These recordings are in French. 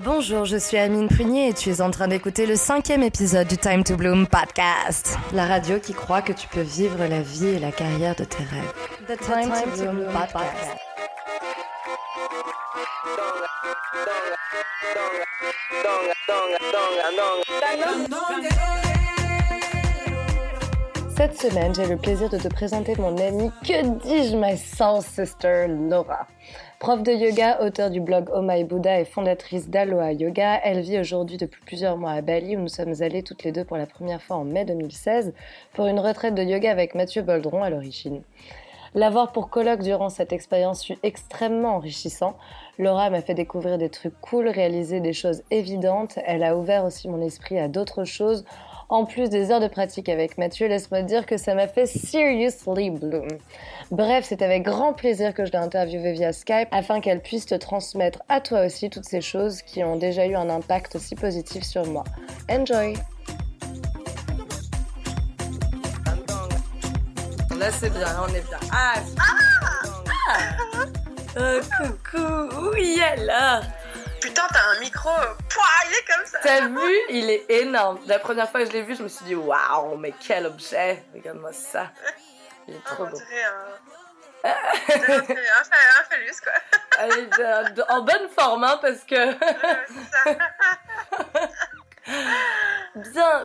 Bonjour, je suis Amine Prunier et tu es en train d'écouter le cinquième épisode du Time to Bloom podcast. La radio qui croit que tu peux vivre la vie et la carrière de tes rêves. The Time, to, Bloom, podcast. Cette semaine, j'ai le plaisir de te présenter mon amie, que dis-je, my soul sister, Laura. Prof de yoga, auteur du blog Oh My Buddha et fondatrice d'Aloha Yoga, elle vit aujourd'hui depuis plusieurs mois à Bali où nous sommes allés toutes les deux pour la première fois en mai 2016 pour une retraite de yoga avec Mathieu Boldron à l'origine. L'avoir pour colloque durant cette expérience fut extrêmement enrichissant. Laura m'a fait découvrir des trucs cool, réaliser des choses évidentes. Elle a ouvert aussi mon esprit à d'autres choses en plus des heures de pratique avec Mathieu, laisse-moi dire que ça m'a fait seriously bloom. Bref, c'est avec grand plaisir que je l'ai interviewée via Skype afin qu'elle puisse te transmettre à toi aussi toutes ces choses qui ont déjà eu un impact si positif sur moi. Enjoy! Là, c'est bien, on est bien. Ah! ah, ah euh, coucou! Oui, alors! Putain, t'as un micro, euh, il est comme ça. T'as vu? Il est énorme. La première fois que je l'ai vu, je me suis dit, waouh, mais quel objet. Regarde-moi ça. Il est trop beau. un, un phallus, quoi. en bonne forme, hein, parce que. Bien.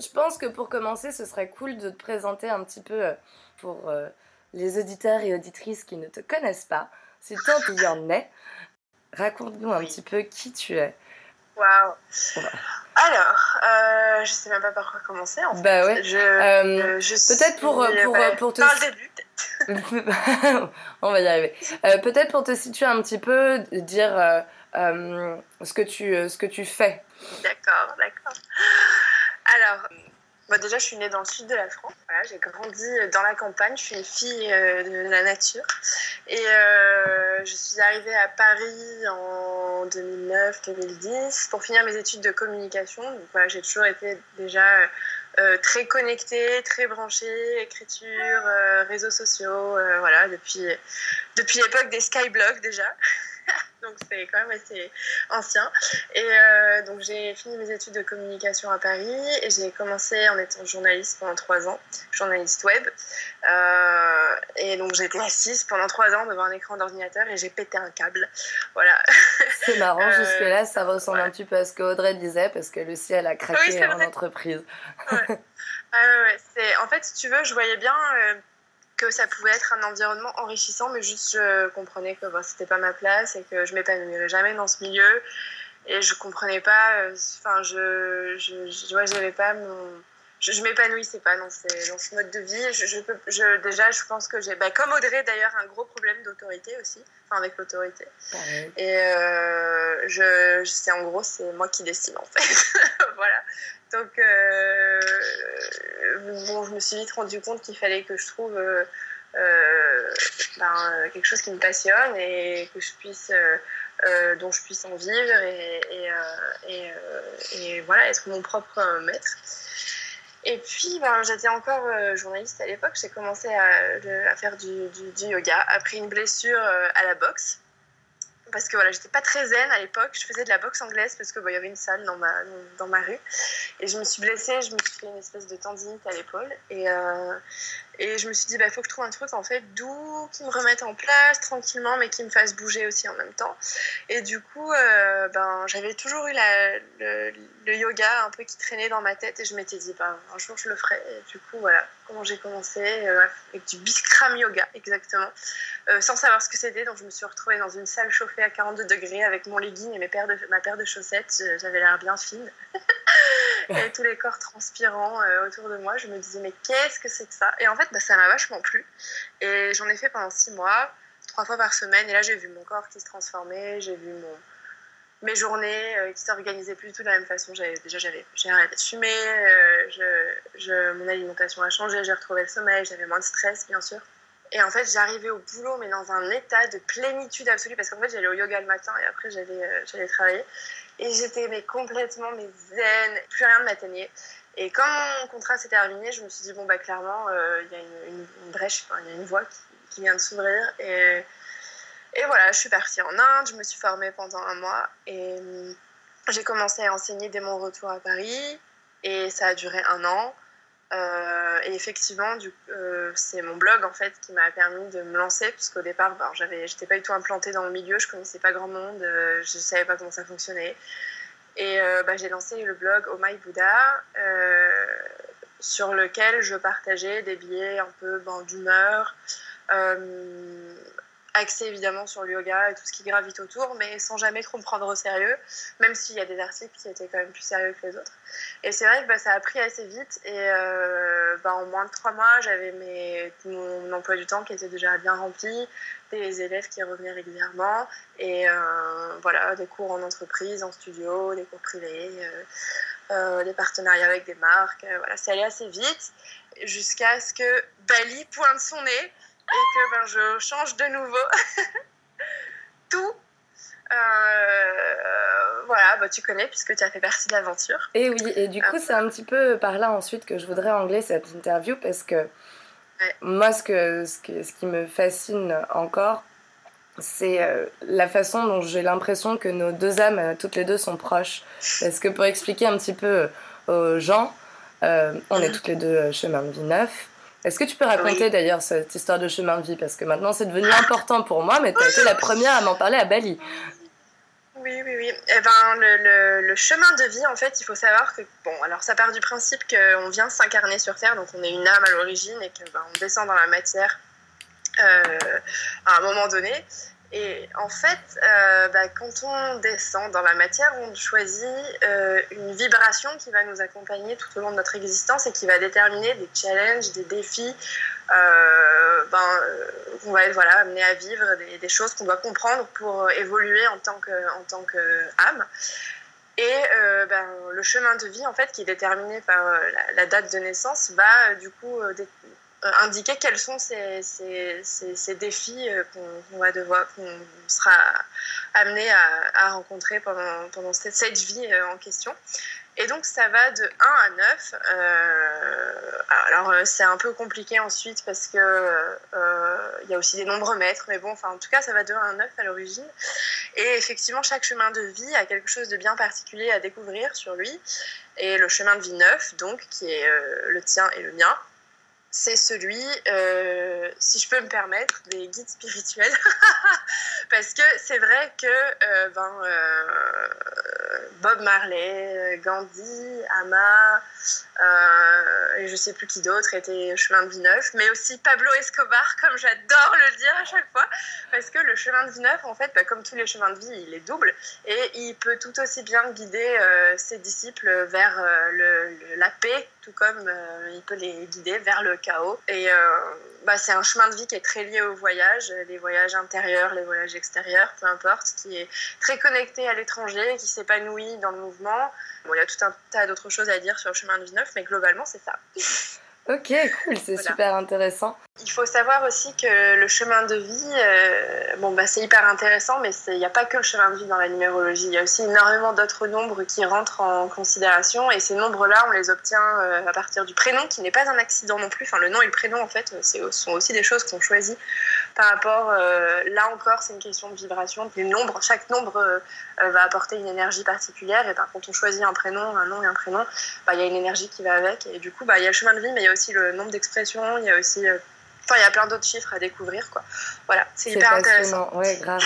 Je pense que pour commencer, ce serait cool de te présenter un petit peu euh, pour euh, les auditeurs et auditrices qui ne te connaissent pas, si tant il y en est. Raconte-nous un petit peu qui tu es. Waouh. Alors, euh, je sais même pas par quoi commencer en fait. Bah ouais. Je, euh, peut-être pour euh, pour, bah, pour te. Par le début. On va y arriver. peut-être pour te situer un petit peu, dire ce que tu ce que tu fais. D'accord, d'accord. Alors, déjà, je suis née dans le sud de la France. j'ai grandi dans la campagne. Je suis une fille euh, de la nature. Et euh, je suis arrivée à Paris en 2009-2010 pour finir mes études de communication. Donc, j'ai toujours été déjà euh, très connectée, très branchée, écriture, réseaux sociaux, voilà, depuis, depuis l'époque des skyblogs déjà. donc c'est quand même assez ancien. Et euh, donc j'ai fini mes études de communication à Paris et j'ai commencé en étant journaliste pendant trois ans, journaliste web. Euh, et donc j'ai été assise pendant trois ans devant un écran d'ordinateur et j'ai pété un câble. Voilà. C'est marrant, euh, jusque-là ça ressemble un petit peu à ce qu'Audrey disait parce que Lucie elle a craqué en entreprise. ouais. ouais. En fait, si tu veux, je voyais bien que ça pouvait être un environnement enrichissant, mais juste je comprenais que ce c'était pas ma place et que je m'épanouirais jamais dans ce milieu. Et je comprenais pas, euh, enfin, je, je, je j'avais pas mon. Je, je m'épanouissais pas dans, ces, dans ce mode de vie. Je, je, je déjà, je pense que j'ai, bah, comme Audrey d'ailleurs, un gros problème d'autorité aussi, enfin, avec l'autorité. Et euh, je, c'est en gros, c'est moi qui décide en fait. voilà. Donc, euh, bon, je me suis vite rendu compte qu'il fallait que je trouve euh, euh, ben, quelque chose qui me passionne et que je puisse, dont je puisse en vivre et, voilà, être mon propre maître. Et puis, ben, j'étais encore journaliste à l'époque. J'ai commencé à, faire du, yoga après une blessure à la boxe parce que voilà, j'étais pas très zen à l'époque. Je faisais de la boxe anglaise parce que il y avait une salle dans ma, rue. Et je me suis blessée, je me suis fait une espèce de tendinite à l'épaule. Et, euh, et je me suis dit, il bah, faut que je trouve un truc en fait doux, qui me remette en place tranquillement, mais qui me fasse bouger aussi en même temps. Et du coup, euh, ben, j'avais toujours eu le, yoga un peu qui traînait dans ma tête et je m'étais dit, ben, un jour je le ferai. Et du coup, voilà comment j'ai commencé, euh, avec du Bikram yoga, exactement, euh, sans savoir ce que c'était. Donc je me suis retrouvée dans une salle chauffée à 42 degrés avec mon legging et mes paires de, ma paire de chaussettes. J'avais l'air bien fine. et tous les corps transpirants autour de moi. Je me disais, mais qu'est-ce que c'est que ça? Et en fait, bah, ça m'a vachement plu. Et j'en ai fait pendant six mois, trois fois par semaine. Et là, j'ai vu mon corps qui se transformait, j'ai vu mon, mes journées euh, qui s'organisaient plus du tout de la même façon. Déjà, j'avais, j'ai arrêté de fumer, euh, je, je, mon alimentation a changé, j'ai retrouvé le sommeil, j'avais moins de stress, bien sûr. Et en fait, j'arrivais au boulot, mais dans un état de plénitude absolue, parce qu'en fait, j'allais au yoga le matin et après, j'allais, euh, j'allais travailler. Et j'étais mais complètement mais zen, plus rien ne m'atteignait. Et quand mon contrat s'est terminé, je me suis dit, bon, bah, clairement, euh, il y a une, brèche, il y a une voie qui, vient de s'ouvrir. Et, Et voilà, je suis partie en Inde, je me suis formée pendant un mois et j'ai commencé à enseigner dès mon retour à Paris et ça a duré un an. Euh, et effectivement, euh, c'est mon blog en fait qui m'a permis de me lancer, puisqu'au départ, ben, j'avais, j'étais pas du tout implantée dans le milieu, je connaissais pas grand monde, euh, je savais pas comment ça fonctionnait. Et ben, j'ai lancé le blog Oh My Buddha, sur lequel je partageais des billets un peu ben, d'humeur, axé évidemment sur le yoga et tout ce qui gravite autour, mais sans jamais trop me prendre au sérieux, même s'il y a des articles qui étaient quand même plus sérieux que les autres. Et c'est vrai que bah, ça a pris assez vite, et euh, bah, en moins de trois mois, j'avais mes, mon emploi du temps qui était déjà bien rempli, des élèves qui revenaient régulièrement, et euh, voilà, des cours en entreprise, en studio, des cours privés, euh, des partenariats avec des marques, voilà, ça allait assez vite, jusqu'à ce que Bali pointe son nez et que ben, je change de nouveau tout. Euh, voilà, bah, tu connais puisque tu as fait partie de l'aventure. Et oui, et du coup, c'est un petit peu par là ensuite que je voudrais angler cette interview parce que moi, ce, que, ce, ce qui me fascine encore, c'est euh, la façon dont j'ai l'impression que nos deux âmes, euh, toutes les deux, sont proches. Parce que pour expliquer un petit peu aux gens, on est mhm. toutes les deux chemin de vie neuf. Est-ce que tu peux raconter d'ailleurs cette histoire de chemin de vie? Parce que maintenant c'est devenu important pour moi, mais tu as été la première à m'en parler à Bali. Oui, oui, oui. Eh ben, le, le, chemin de vie, en fait, il faut savoir que, bon, alors ça part du principe qu'on vient s'incarner sur Terre, donc on est une âme à l'origine et qu'on ben, descend dans la matière euh, à un moment donné. Et en fait, euh, bah, quand on descend dans la matière, on choisit euh, une vibration qui va nous accompagner tout au long de notre existence et qui va déterminer des challenges, des défis euh, ben, qu'on va être voilà, amené à vivre, des, choses qu'on doit comprendre pour évoluer en tant qu'âme. Et ben, le chemin de vie, en fait, qui est déterminé par la, la date de naissance, va du coup indiquer quels sont ces, défis euh, qu'on va devoir, qu'on sera amené à, rencontrer pendant, cette, vie euh, en question. Et donc ça va de 1 à 9. alors c'est un peu compliqué ensuite parce que il y a aussi des nombres mètres, mais bon, enfin en tout cas ça va de 1 à 9 à l'origine. Et effectivement chaque chemin de vie a quelque chose de bien particulier à découvrir sur lui. Et le chemin de vie 9, donc qui est le tien et le mien, c'est celui, euh, si je peux me permettre, des guides spirituels. Parce que c'est vrai que euh, ben, euh, Bob Marley, Gandhi, Ama, et je sais plus qui d'autre était chemin de vie neuf, mais aussi Pablo Escobar, comme j'adore le dire à chaque fois, parce que le chemin de vie neuf, en fait, bah, comme tous les chemins de vie, il est double, et il peut tout aussi bien guider ses disciples vers la paix, tout comme il peut les guider vers le chaos. Et euh, bah, c'est un chemin de vie qui est très lié au voyage, les voyages intérieurs, les voyages extérieurs, peu importe, qui est très connecté à l'étranger, qui s'épanouit dans le mouvement. Bon, il y a tout un tas d'autres choses à dire sur le chemin de vie neuf, mais globalement, c'est ça. Ok, cool, c'est super intéressant. Il faut savoir aussi que le chemin de vie, euh, bon, bah, c'est hyper intéressant, mais il n'y a pas que le chemin de vie dans la numérologie. Il y a aussi énormément d'autres nombres qui rentrent en considération, et ces nombres-là, on les obtient euh, à partir du prénom, qui n'est pas un accident non plus. Enfin, le nom et le prénom, en fait, ce sont aussi des choses qu'on choisit par rapport, euh, là encore, c'est une question de vibration. Les nombres, chaque nombre va apporter une énergie particulière, et par contre, on choisit un prénom, un nom et un prénom, bah, il y a une énergie qui va avec, et du coup, bah, il y a le chemin de vie, mais il y a aussi le nombre d'expressions, il y a aussi. Euh, enfin, il y a plein d'autres chiffres à découvrir, quoi. Voilà, c'est hyper intéressant. Ouais, grave.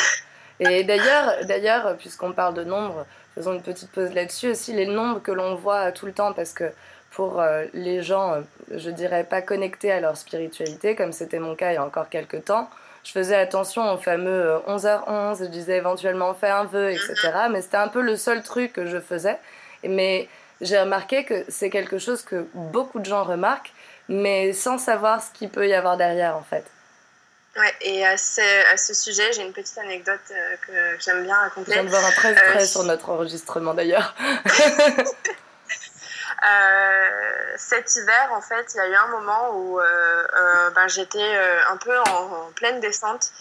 Et d'ailleurs, d'ailleurs, puisqu'on parle de nombres, faisons une petite pause là-dessus aussi, les nombres que l'on voit tout le temps, parce que pour euh, les gens, euh, je dirais pas connectés à leur spiritualité, comme c'était mon cas il y a encore quelques temps, je faisais attention au fameux 11h11, je disais éventuellement fais un vœu, etc. Mm-hmm. Mais c'était un peu le seul truc que je faisais. Mais j'ai remarqué que c'est quelque chose que beaucoup de gens remarquent, mais sans savoir ce qu'il peut y avoir derrière en fait. Ouais, et à ce, à ce sujet, j'ai une petite anecdote euh, que j'aime bien raconter. Je viens de voir un très euh, près sur notre enregistrement d'ailleurs. Euh, cet hiver, en fait, il y a eu un moment où ben, j'étais un peu en, pleine descente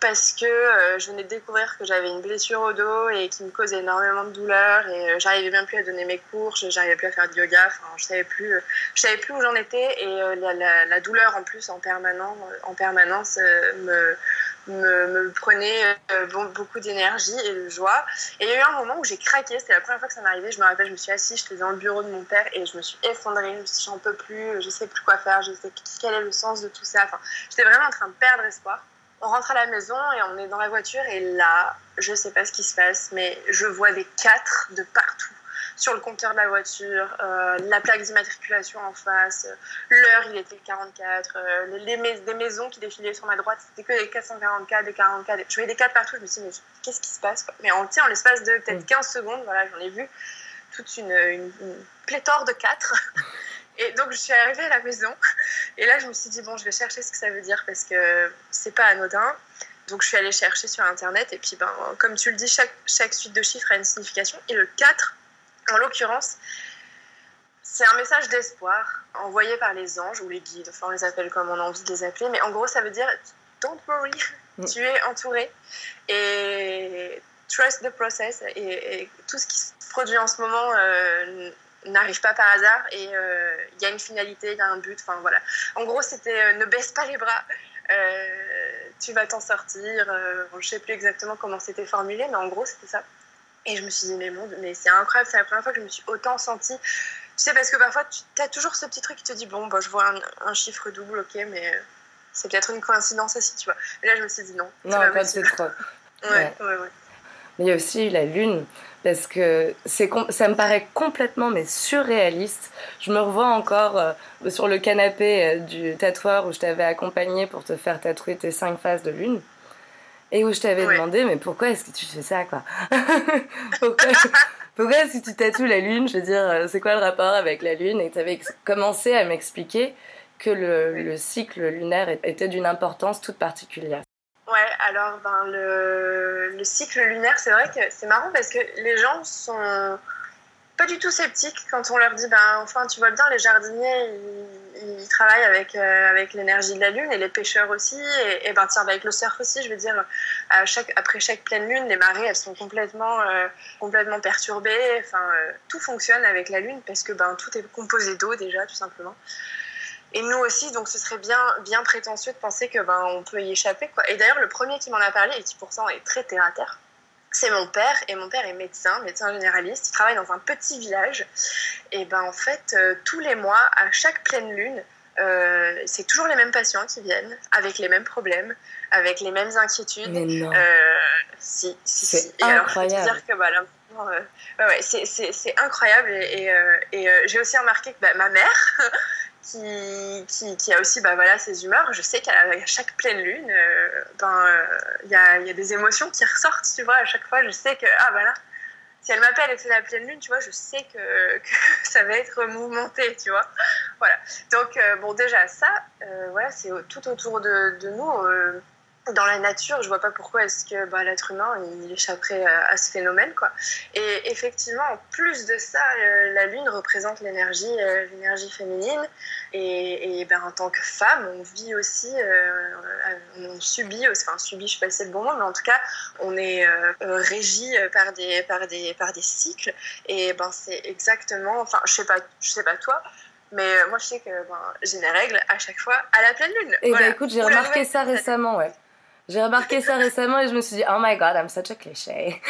parce que euh, je venais de découvrir que j'avais une blessure au dos et qui me causait énormément de douleur et euh, j'arrivais même plus à donner mes cours, j'arrivais plus à faire du yoga, enfin, je savais plus, euh, je savais plus où j'en étais et la, la, douleur en plus en permanence, en permanence me, me, me prenait euh, beaucoup d'énergie et de joie. Et il y a eu un moment où j'ai craqué, c'était la première fois que ça m'arrivait. Je me rappelle, je me suis assise, j'étais dans le bureau de mon père et je me suis effondrée. Je me suis dit, j'en peux plus, je sais plus quoi faire, je sais quel est le sens de tout ça. Enfin, j'étais vraiment en train de perdre espoir. On rentre à la maison et on est dans la voiture et là, je sais pas ce qui se passe, mais je vois des quatre de partout sur le compteur de la voiture, euh, la plaque d'immatriculation en face, l'heure, il était 44, euh, les, des maisons qui défilaient sur ma droite, c'était que des 444, des 44, je voyais des 4 partout, je me suis dit, mais qu'est-ce qui se passe Mais en, en l'espace de peut-être 15 mm. secondes, voilà, j'en ai vu toute une, une, pléthore de 4. Et donc, je suis arrivée à la maison. Et là, je me suis dit, bon, je vais chercher ce que ça veut dire parce que c'est pas anodin. Donc, je suis allée chercher sur Internet. Et puis, ben, comme tu le dis, chaque, chaque suite de chiffres a une signification. Et le 4, en l'occurrence, c'est un message d'espoir envoyé par les anges ou les guides, enfin on les appelle comme on a envie de les appeler, mais en gros ça veut dire don't worry, mm. tu es entouré et trust the process et, tout ce qui se produit en ce moment euh, n'arrive pas par hasard et euh, il y a une finalité, il y a un but, enfin voilà. En gros c'était euh, ne baisse pas les bras. tu vas t'en sortir. je ne sais plus exactement comment c'était formulé, mais en gros, c'était ça. Et je me suis dit, mais mon mais c'est incroyable, c'est la première fois que je me suis autant sentie. Tu sais, parce que parfois, tu as toujours ce petit truc qui te dit, bon, bah, je vois un, chiffre double, ok, mais c'est peut-être une coïncidence aussi, tu vois. Et là, je me suis dit, non. Non, pas c'est trop. ouais, ouais, ouais. Mais il y a aussi la lune, parce que c'est ça me paraît complètement mais surréaliste. Je me revois encore euh, sur le canapé euh, du tatoueur où je t'avais accompagné pour te faire tatouer tes cinq phases de lune et où je t'avais demandé mais pourquoi est-ce que tu fais ça quoi? Pourquoi, pourquoi est-ce que tu tatoues la lune je veux dire euh, c'est quoi le rapport avec la lune? Et tu avais commencé à m'expliquer que le, le, cycle lunaire était d'une importance toute particulière. Ouais alors ben le, le cycle lunaire c'est vrai que c'est marrant parce que les gens sont pas du tout sceptiques quand on leur dit ben enfin tu vois bien les jardiniers ils, travaillent avec euh, avec l'énergie de la lune et les pêcheurs aussi. Et, ben tiens avec le surf aussi je veux dire après chaque pleine lune les marées elles sont complètement euh, complètement perturbées. Enfin euh, tout fonctionne avec la lune parce que ben tout est composé d'eau déjà tout simplement. Et nous aussi, donc ce serait bien, bien prétentieux de penser que ben on peut y échapper quoi. Et d'ailleurs, le premier qui m'en a parlé, et qui pourtant est très terre à terre, c'est mon père et mon père est médecin, médecin généraliste. Il travaille dans un petit village et ben en fait euh, tous les mois, à chaque pleine lune, euh, c'est toujours les mêmes patients qui viennent avec les mêmes problèmes, avec les mêmes inquiétudes. Euh, si, si, c'est incroyable. Alors, que voilà, ouais, c'est incroyable et, et, j'ai aussi remarqué que bah, ma mère qui, qui, a aussi bah, voilà, ses humeurs. Je sais qu'à chaque pleine lune, euh, ben, euh, il y, a, y, a, des émotions qui ressortent, tu vois. À chaque fois, je sais que, ah voilà, si elle m'appelle et que c'est la pleine lune, tu vois, je sais que, que, ça va être mouvementé, tu vois. Voilà. Donc, euh, bon, déjà, ça, voilà, c'est tout autour de, de nous dans la nature, je vois pas pourquoi est-ce que bah, l'être humain il échapperait à, ce phénomène quoi. Et effectivement, en plus de ça, euh, la lune représente l'énergie, euh, l'énergie féminine. Et, et ben, en tant que femme, on vit aussi, euh, on subit, enfin subit, je sais pas si c'est le bon mot, mais en tout cas, on est régi par des, par des, par des cycles. Et ben c'est exactement, enfin je sais pas, je sais pas toi. Mais moi, je sais que ben, j'ai mes règles à chaque fois à la pleine lune. Et eh ben écoute, j'ai remarqué ça récemment, ouais. J'ai remarqué ça récemment et je me suis dit, oh my god, I'm such a cliché.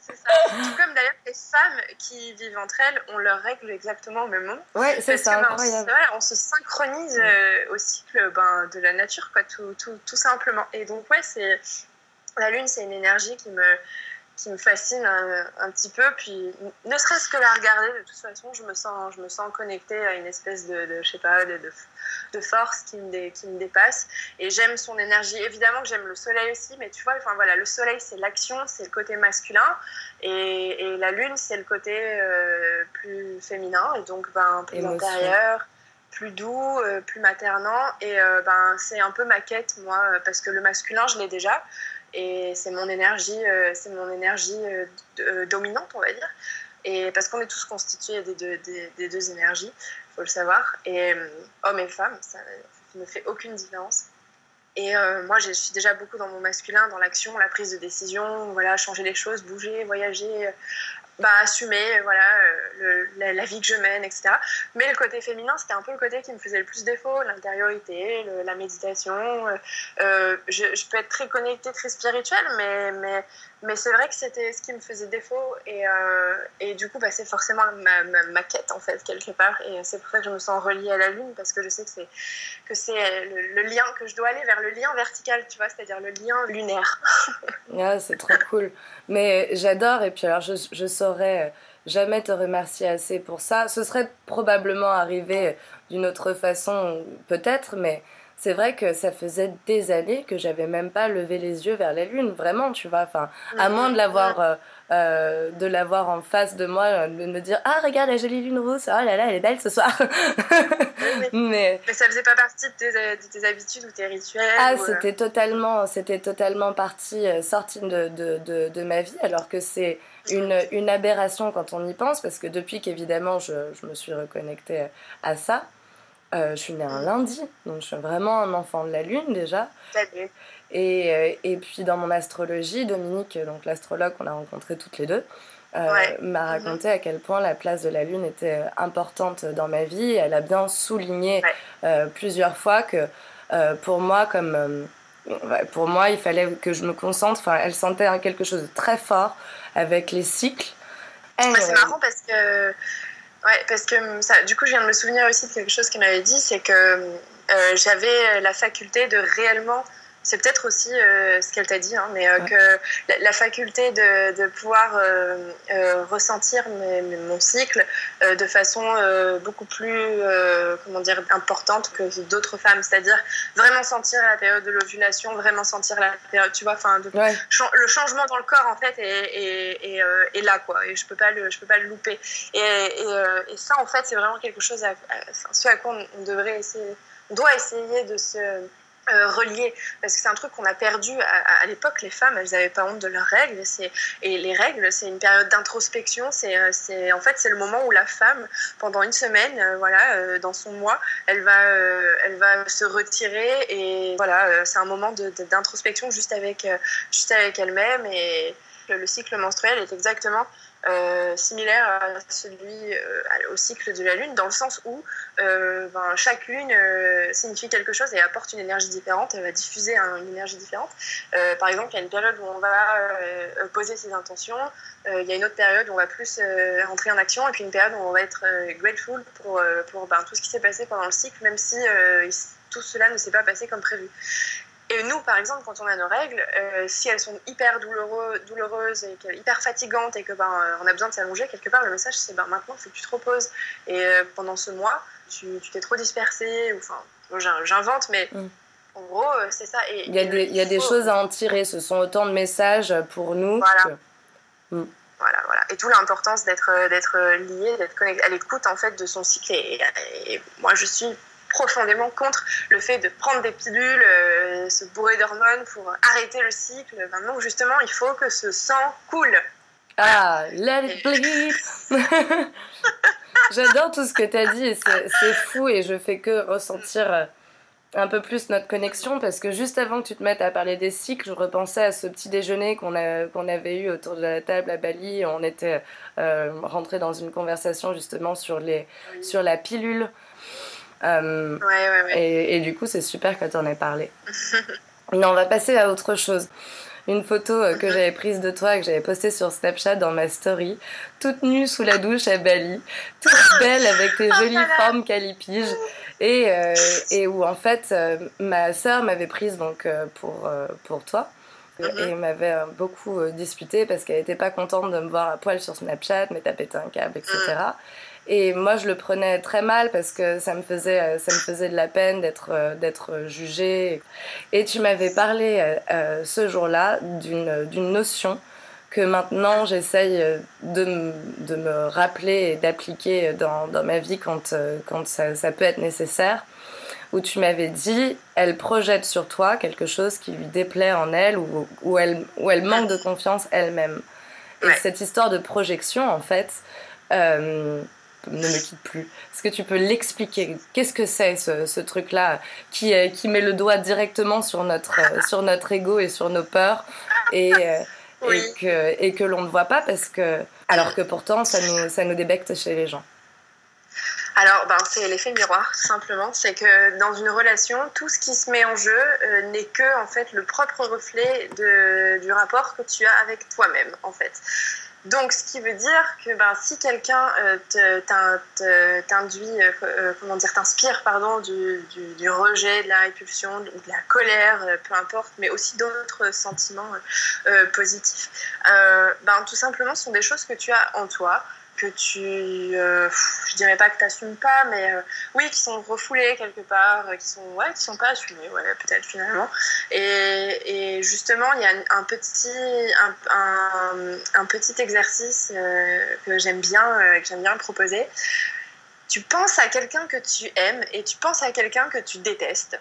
c'est ça. Tout comme d'ailleurs les femmes qui vivent entre elles ont leurs règles exactement au même moment. Ouais, c'est ça, ben, incroyable. On, se synchronise euh, au cycle ben, de la nature, quoi, tout, tout, tout simplement. Et donc, ouais, c'est la lune, c'est une énergie qui me qui me fascine un, petit peu. Puis, ne serait-ce que la regarder, de toute façon, je me sens, je me sens connectée à une espèce de, de je sais pas, de, de, force qui me, qui me dépasse. Et j'aime son énergie. Évidemment que j'aime le soleil aussi, mais tu vois, enfin voilà, le soleil, c'est l'action, c'est le côté masculin. Et, et la lune, c'est le côté euh, plus féminin, et donc ben, plus intérieur plus doux, euh, plus maternant. Et euh, ben, c'est un peu ma quête, moi, parce que le masculin, je l'ai déjà et c'est mon énergie, euh, c'est mon énergie euh, euh, dominante, on va dire. Et parce qu'on est tous constitués des deux, des, deux énergies, faut le savoir. Et hommes et femmes, ça ne fait aucune différence. Et moi, je suis déjà beaucoup dans mon masculin, dans l'action, la prise de décision, voilà, changer les choses, bouger, voyager, bah, assumer voilà, euh, la, vie que je mène, etc. Mais le côté féminin, c'était un peu le côté qui me faisait le plus défaut, l'intériorité, la méditation. Euh, euh, je, peux être très connectée, très spirituelle, mais, mais c'est vrai que c'était ce qui me faisait défaut. Et, et du coup, bah, c'est forcément ma, ma, quête, en fait, quelque part. Et c'est pour ça que je me sens reliée à la Lune, parce que je sais que c'est, c'est le, lien, que je dois aller vers le lien vertical, tu vois, c'est-à-dire le lien lunaire. ah, c'est trop cool. Mais j'adore, et puis alors je, je saurais jamais te remercier assez pour ça. Ce serait probablement arrivé d'une autre façon, peut-être, mais c'est vrai que ça faisait des années que j'avais même pas levé les yeux vers la lune, vraiment, tu vois. Enfin, à moins de l'avoir, euh, euh, de l'avoir en face de moi, de me dire ah regarde la jolie lune rousse, oh là là, elle est belle ce soir. mais, mais, ça faisait pas partie de tes, habitudes ou tes rituels. Ah, euh, c'était totalement, c'était totalement partie sortie de, de, de, de, ma vie, alors que c'est une, une, aberration quand on y pense, parce que depuis qu'évidemment je, je me suis reconnectée à ça. Euh, je suis née un lundi, donc je suis vraiment un enfant de la Lune déjà. Et, euh, et puis dans mon astrologie, Dominique, donc l'astrologue qu'on a rencontré toutes les deux, euh, m'a mhm. raconté à quel point la place de la Lune était importante dans ma vie. Elle a bien souligné plusieurs fois que pour moi, comme pour moi, il fallait que je me concentre. Enfin, elle sentait quelque chose de très fort avec les cycles. c'est marrant parce que Ouais, parce que ça, du coup, je viens de me souvenir aussi de quelque chose qu'elle m'avait dit, c'est que euh, j'avais la faculté de réellement c'est peut-être aussi euh, ce qu'elle t'a dit, hein, mais euh, que la, faculté de, de pouvoir euh, ressentir mon cycle de façon beaucoup plus comment dire, importante que d'autres femmes, c'est-à-dire vraiment sentir la période de l'ovulation, vraiment sentir la période, tu vois, enfin, le changement dans le corps en fait est, là, quoi, et je peux pas le, je peux pas le louper. Et, et, ça, en fait, c'est vraiment quelque chose à, ce à quoi on devrait essayer, on doit essayer de se euh, relié parce que c'est un truc qu'on a perdu. À, l'époque les femmes elles n'avaient pas honte de leurs règles. Et les règles c'est une période d'introspection. C'est euh, en fait c'est le moment où la femme pendant une semaine euh, voilà dans son mois elle va elle va se retirer. Et voilà c'est un moment d'introspection juste avec juste avec elle-même. Et le cycle menstruel est exactement euh, similaire à celui euh, au cycle de la Lune, dans le sens où euh, ben, chaque lune signifie quelque chose et apporte une énergie différente, elle va diffuser une énergie différente. par exemple, il y a une période où on va poser ses intentions, il y a une autre période où on va plus rentrer en action, et puis une période où on va être grateful pour, pour ben, tout ce qui s'est passé pendant le cycle, même si tout cela ne s'est pas passé comme prévu. Et nous, par exemple, quand on a nos règles, euh, si elles sont hyper douloureux, douloureuses et hyper fatigantes et que ben, euh, on a besoin de s'allonger, quelque part, le message, c'est ben, maintenant, il faut que tu te reposes. Et euh, pendant ce mois, tu t'es trop dispersé. Enfin, j'invente, mais mm. en gros, c'est ça. Et, il y a des, il y a des choses à en tirer. Ce sont autant de messages pour nous. Voilà. Mm. Voilà, voilà. Et tout l'importance d'être d'être lié, d'être connecté à l'écoute en fait de son cycle. et moi, je suis profondément contre le fait de prendre des pilules, euh, se bourrer d'hormones pour arrêter le cycle. Maintenant, justement, il faut que ce sang coule. Ah, let it bleed J'adore tout ce que tu as dit c'est fou et je fais que ressentir euh, un peu plus notre connexion parce que juste avant que tu te mettes à parler des cycles, je repensais à ce petit déjeuner qu'on qu'on avait eu autour de la table à Bali. On était euh, rentré dans une conversation justement sur, les, sur la pilule. Euh, et, du coup, c'est super que tu en aies parlé. Mais on va passer à autre chose. Une photo euh, que j'avais prise de toi, que j'avais postée sur Snapchat dans ma story, toute nue sous la douche à Bali, toute belle avec tes oh jolies formes calipiges. Et, euh, et où en fait, ma sœur m'avait prise donc, pour, pour toi mm-hmm. et m'avait beaucoup disputé parce qu'elle n'était pas contente de me voir à poil sur Snapchat, mais t'as pété un câble, etc. Et moi, je le prenais très mal parce que ça me faisait, euh, ça me faisait de la peine d'être, euh, d'être jugée. Et tu m'avais parlé euh, ce jour-là d'une, d'une notion que maintenant j'essaye de, de, me rappeler et d'appliquer dans, dans ma vie quand, quand ça, ça, peut être nécessaire, où tu m'avais dit, elle projette sur toi quelque chose qui lui déplaît en elle ou où elle, où elle manque de confiance elle-même. Et cette histoire de projection, en fait, ne me quitte plus. Est-ce que tu peux l'expliquer? Qu'est-ce que c'est ce, truc-là qui, euh, qui met le doigt directement sur notre, euh, sur notre ego et sur nos peurs et, euh, et que, et que l'on ne voit pas parce que Alors que pourtant, ça nous, ça nous débecte chez les gens? Alors, ben, c'est l'effet miroir, tout simplement. C'est que dans une relation, tout ce qui se met en jeu euh, n'est que en fait le propre reflet de, du rapport que tu as avec toi-même, en fait. Donc, ce qui veut dire que ben, si quelqu'un euh, t'induit, euh, comment dire, t'inspire, pardon, du, du, rejet, de la répulsion, de, la colère, peu importe, mais aussi d'autres sentiments positifs, ben, tout simplement, ce sont des choses que tu as en toi que tu, euh, je dirais pas que tu n'assumes pas, mais euh, oui, qui sont refoulés quelque part, euh, qui sont, ouais, qui sont pas assumés, ouais, peut-être finalement. Et, et, justement, il y a un petit, un, un, petit exercice que j'aime bien, que j'aime bien proposer. Tu penses à quelqu'un que tu aimes et tu penses à quelqu'un que tu détestes.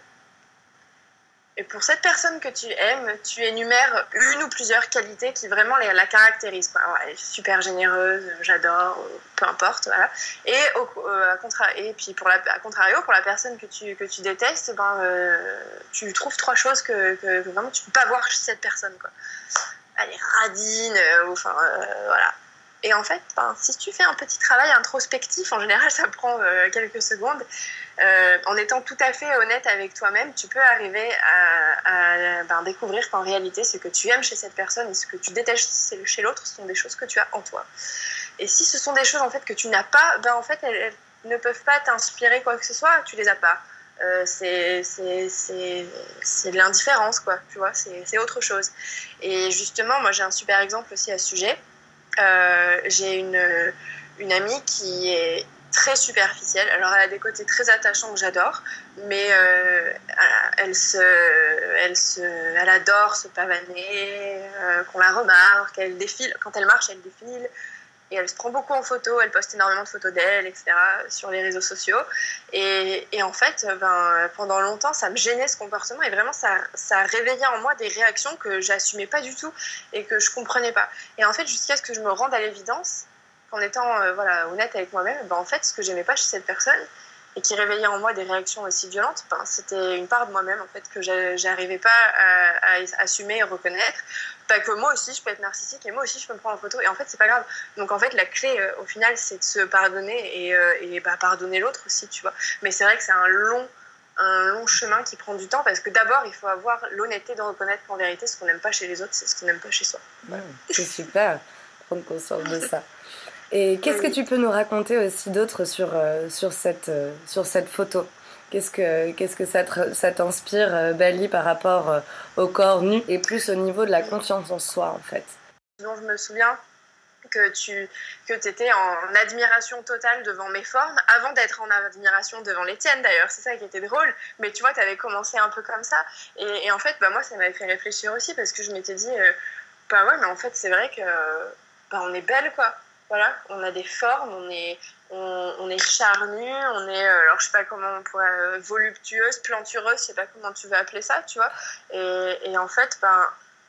Et pour cette personne que tu aimes, tu énumères une ou plusieurs qualités qui vraiment la caractérisent. elle est super généreuse, j'adore, peu importe. Euh, et puis pour à contrario, pour la personne que tu, que tu détestes, ben, euh, tu trouves trois choses que, que, vraiment tu ne peux pas voir chez cette personne. Quoi. Elle est radine, euh, enfin voilà. Et en fait, ben, si tu fais un petit travail introspectif, en général ça prend quelques secondes, euh, en étant tout à fait honnête avec toi-même, tu peux arriver à, ben, découvrir qu'en réalité, ce que tu aimes chez cette personne et ce que tu détestes chez l'autre, ce sont des choses que tu as en toi. Et si ce sont des choses en fait que tu n'as pas, ben, en fait, elles, ne peuvent pas t'inspirer quoi que ce soit, tu les as pas. Euh, c'est de l'indifférence, quoi, tu vois, c'est autre chose. Et justement, moi j'ai un super exemple aussi à ce sujet. Euh, j'ai une, une amie qui est très superficielle. Alors elle a des côtés très attachants que j'adore, mais euh, elle, se, elle, se, elle adore se pavaner, euh, qu'on la remarque, elle défile, quand elle marche, elle défile. Et elle se prend beaucoup en photo, elle poste énormément de photos d'elle, etc., sur les réseaux sociaux. Et, en fait, ben, pendant longtemps, ça me gênait ce comportement et vraiment, ça, ça réveillait en moi des réactions que j'assumais pas du tout et que je comprenais pas. Et en fait, jusqu'à ce que je me rende à l'évidence, qu'en étant euh, voilà, honnête avec moi-même, ben, en fait, ce que j'aimais pas chez cette personne et qui réveillait en moi des réactions aussi violentes, ben, c'était une part de moi-même en fait que j'arrivais pas à, assumer et reconnaître. Pas que moi aussi je peux être narcissique et moi aussi je peux me prendre en photo et en fait c'est pas grave. Donc en fait la clé euh, au final c'est de se pardonner et, euh, et bah, pardonner l'autre aussi, tu vois. Mais c'est vrai que c'est un long un long chemin qui prend du temps parce que d'abord il faut avoir l'honnêteté de reconnaître qu'en vérité ce qu'on n'aime pas chez les autres c'est ce qu'on n'aime pas chez soi. c'est super prendre conscience de ça. Et qu'est-ce que tu peux nous raconter aussi d'autre sur, euh, sur, cette, euh, sur cette photo? Qu'est-ce que, qu'est-ce que ça, t'inspire, euh, Bali, par rapport au corps nu et plus au niveau de la confiance en soi, en fait? Je me souviens que tu que étais en admiration totale devant mes formes, avant d'être en admiration devant les tiennes d'ailleurs, c'est ça qui était drôle, mais tu vois, tu avais commencé un peu comme ça, et, en fait, bah, moi, ça m'avait fait réfléchir aussi, parce que je m'étais dit, bah ouais, mais en fait, c'est vrai que bah, on est belle, quoi voilà, on a des formes, on est, on, est charnu, on est, euh, alors je sais pas comment on pourrait, euh, voluptueuse, plantureuse, je sais pas comment tu veux appeler ça, tu vois. Et, et, en fait, ben,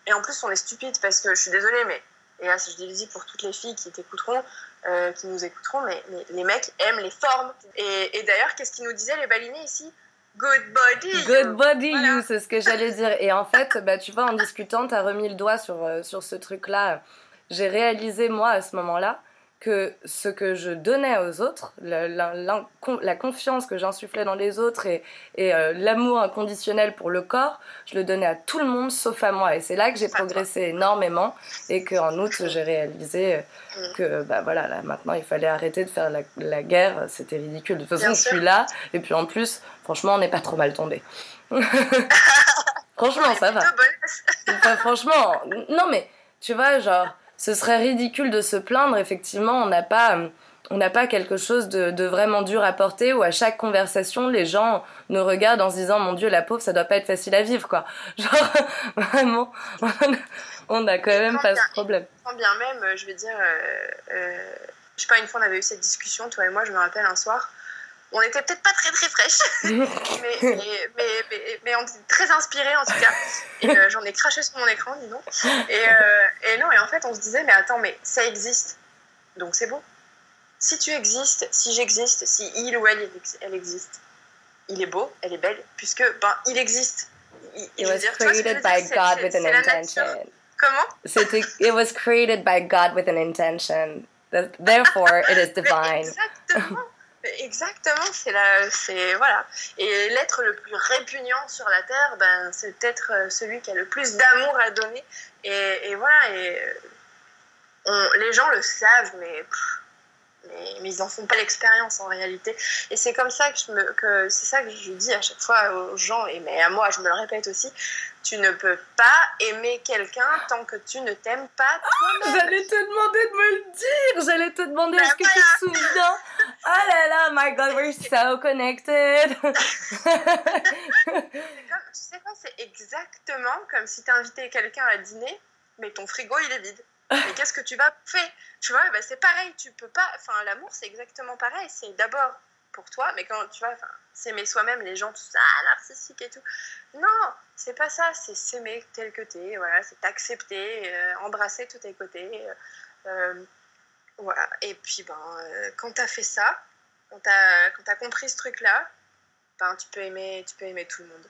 et en plus on est stupide parce que je suis désolée, mais, et là je dis pour toutes les filles qui t'écouteront, euh, qui nous écouteront, mais, les mecs aiment les formes. Et, et d'ailleurs, qu'est-ce qu'ils nous disaient les balinés ici? Good body. Good body, you, c'est ce que j'allais dire. Et en fait, bah, tu vois, en discutant, tu as remis le doigt sur, sur ce truc-là. J'ai réalisé, moi, à ce moment-là, que ce que je donnais aux autres, la, la, confiance que j'insufflais dans les autres et, et euh, l'amour inconditionnel pour le corps, je le donnais à tout le monde sauf à moi. Et c'est là que j'ai progressé énormément et qu'en août, j'ai réalisé euh, mm. que bah, voilà, là, maintenant, il fallait arrêter de faire la, guerre. C'était ridicule. De toute façon, je suis là. Et puis en plus, franchement, on n'est pas trop mal tombé. franchement, ça va. franchement, non mais, tu vois, genre ce serait ridicule de se plaindre. Effectivement, on n'a pas, on n'a pas quelque chose de, vraiment dur à porter où à chaque conversation, les gens nous regardent en se disant Mon Dieu, la pauvre, ça doit pas être facile à vivre, quoi. Genre, vraiment, on n'a quand même pas ce problème. bien même, euh, je vais dire, euh, euh, je sais pas, une fois on avait eu cette discussion, toi et moi, je me rappelle un soir on était peut-être pas très très fraîche, mais, mais, mais, on était très inspirés en tout cas. Et euh, j'en ai craché sur mon écran, dis donc. Et, euh, et, non, et en fait, on se disait, mais attends, mais ça existe. Donc c'est bon. Si tu existes, si j'existe, si il ou elle, elle existe, il est beau, elle est belle, puisque ben, il existe. Il, was created by God with an intention. Comment? C'était, it was created by God with an intention. Therefore, it is divine. Exactement. Exactement, c'est la, c'est voilà. Et l'être le plus répugnant sur la terre, ben c'est peut-être euh, celui qui a le plus d'amour à donner. Et, voilà. Et on, les gens le savent, mais mais, ils n'en font pas l'expérience en réalité. Et c'est comme ça que, je me, que c'est ça que je dis à chaque fois aux gens, et mais à moi, je me le répète aussi, tu ne peux pas aimer quelqu'un tant que tu ne t'aimes pas toi-même. j'allais te demander de me le dire, j'allais te demander, est-ce que tu te souviens? Oh là là, my God, we're so connected. tu sais quoi, c'est exactement comme si tu invitais quelqu'un à dîner, mais ton frigo il est vide. Mais qu'est-ce que tu vas faire? Tu vois, bah, c'est pareil, tu peux pas. Enfin, l'amour, c'est exactement pareil. C'est d'abord pour toi, mais quand tu vois, s'aimer soi-même, les gens, tout ça, narcissique et tout. Non, c'est pas ça, c'est s'aimer tel que t'es, voilà, c'est t'accepter, euh, embrasser tous tes côtés. Euh, euh, voilà, et puis ben, quand t'as fait ça, quand t'as, compris ce truc-là, ben, tu, peux aimer, tu peux aimer tout le monde.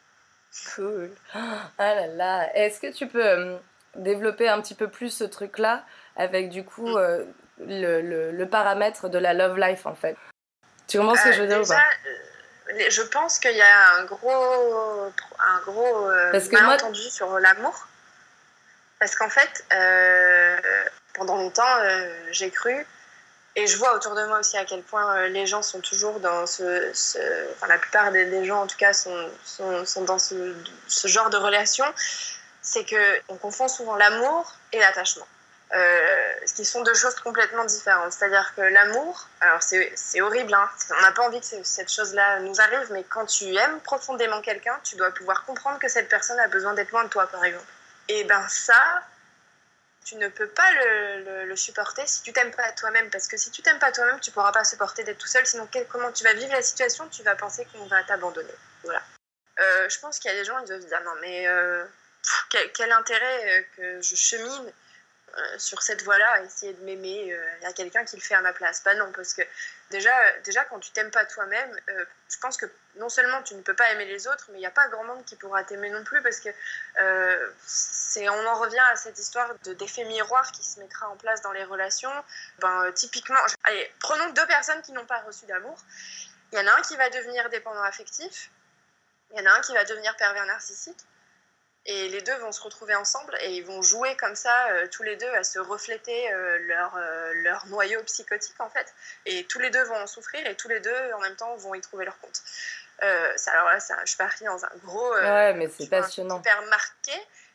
Cool. Ah là là, est-ce que tu peux développer un petit peu plus ce truc-là avec du coup mm. euh, le, le, paramètre de la love life en fait. Tu comprends ce que je veux dire ou pas? euh, Je pense qu'il y a un gros, un gros euh, malentendu sur l'amour. Parce qu'en fait, pendant longtemps, j'ai cru, et je vois autour de moi aussi à quel point les gens sont toujours dans ce. enfin, la plupart des, gens, en tout cas, sont, sont, sont dans ce, ce, genre de relation c'est qu'on confond souvent l'amour et l'attachement. Euh, qui sont deux choses complètement différentes. C'est-à-dire que l'amour, alors c'est horrible, hein, on n'a pas envie que cette chose-là nous arrive, mais quand tu aimes profondément quelqu'un, tu dois pouvoir comprendre que cette personne a besoin d'être loin de toi, par exemple. Et ben ça, tu ne peux pas le, supporter si tu t'aimes pas toi-même, parce que si tu t'aimes pas toi-même, tu pourras pas supporter d'être tout seul, sinon comment tu vas vivre la situation? Tu vas penser qu'on va t'abandonner. Voilà. Euh, je pense qu'il y a des gens qui doivent dire non mais... Euh, quel, intérêt euh, que je chemine euh, sur cette voie-là, à essayer de m'aimer euh, Il y a quelqu'un qui le fait à ma place? Pas non, parce que déjà, déjà quand tu t'aimes pas toi-même, je pense que non seulement tu ne peux pas aimer les autres, mais il n'y a pas grand monde qui pourra t'aimer non plus, parce que on en revient à cette histoire de, d'effet miroir qui se mettra en place dans les relations. Ben, typiquement, allez, prenons deux personnes qui n'ont pas reçu d'amour. Il y en a un qui va devenir dépendant affectif, il y en a un qui va devenir pervers narcissique. Et les deux vont se retrouver ensemble et ils vont jouer comme ça, euh, tous les deux, à se refléter euh, leur, euh, leur noyau psychotique en fait. Et tous les deux vont en souffrir et tous les deux en même temps vont y trouver leur compte. ça, alors là, ça, je suis partie dans un gros. ouais, mais c'est passionnant. Super marqué.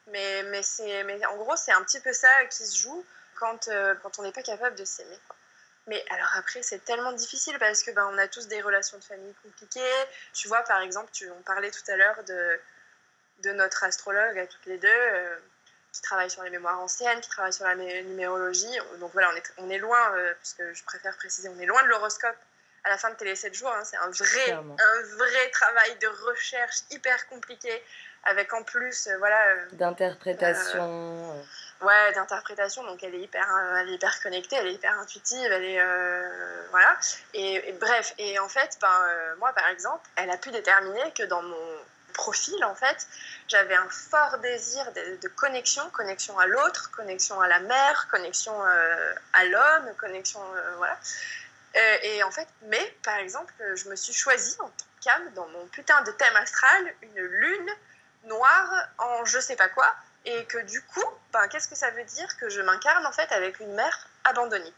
Mais, mais, c'est, mais en gros, c'est un petit peu ça qui se joue quand, quand on n'est pas capable de s'aimer. Mais alors après, c'est tellement difficile parce que ben, on a tous des relations de famille compliquées. Tu vois, par exemple, tu, on parlait tout à l'heure de de notre astrologue à toutes les deux, euh, qui travaille sur les mémoires anciennes, qui travaille sur la numérologie. Donc voilà, on est, on est loin, euh, puisque je préfère préciser, on est loin de l'horoscope à la fin de Télé 7 jours. Hein. c'est un vrai, un vrai travail de recherche hyper compliqué, avec en plus, euh, voilà. D'interprétation. ouais, d'interprétation. Donc elle est, hyper, elle est hyper connectée, elle est hyper intuitive, elle est. voilà. Et, et, bref, et en fait, ben, moi par exemple, elle a pu déterminer que dans mon profil, en fait, j'avais un fort désir de, connexion, connexion à l'autre, connexion à la mère, connexion euh, à l'homme, connexion, euh, voilà. Euh, et en fait, mais par exemple, je me suis choisie en tant qu'âme dans mon putain de thème astral une lune noire en je sais pas quoi, et que du coup, ben, qu'est-ce que ça veut dire que je m'incarne en fait avec une mère abandonnée.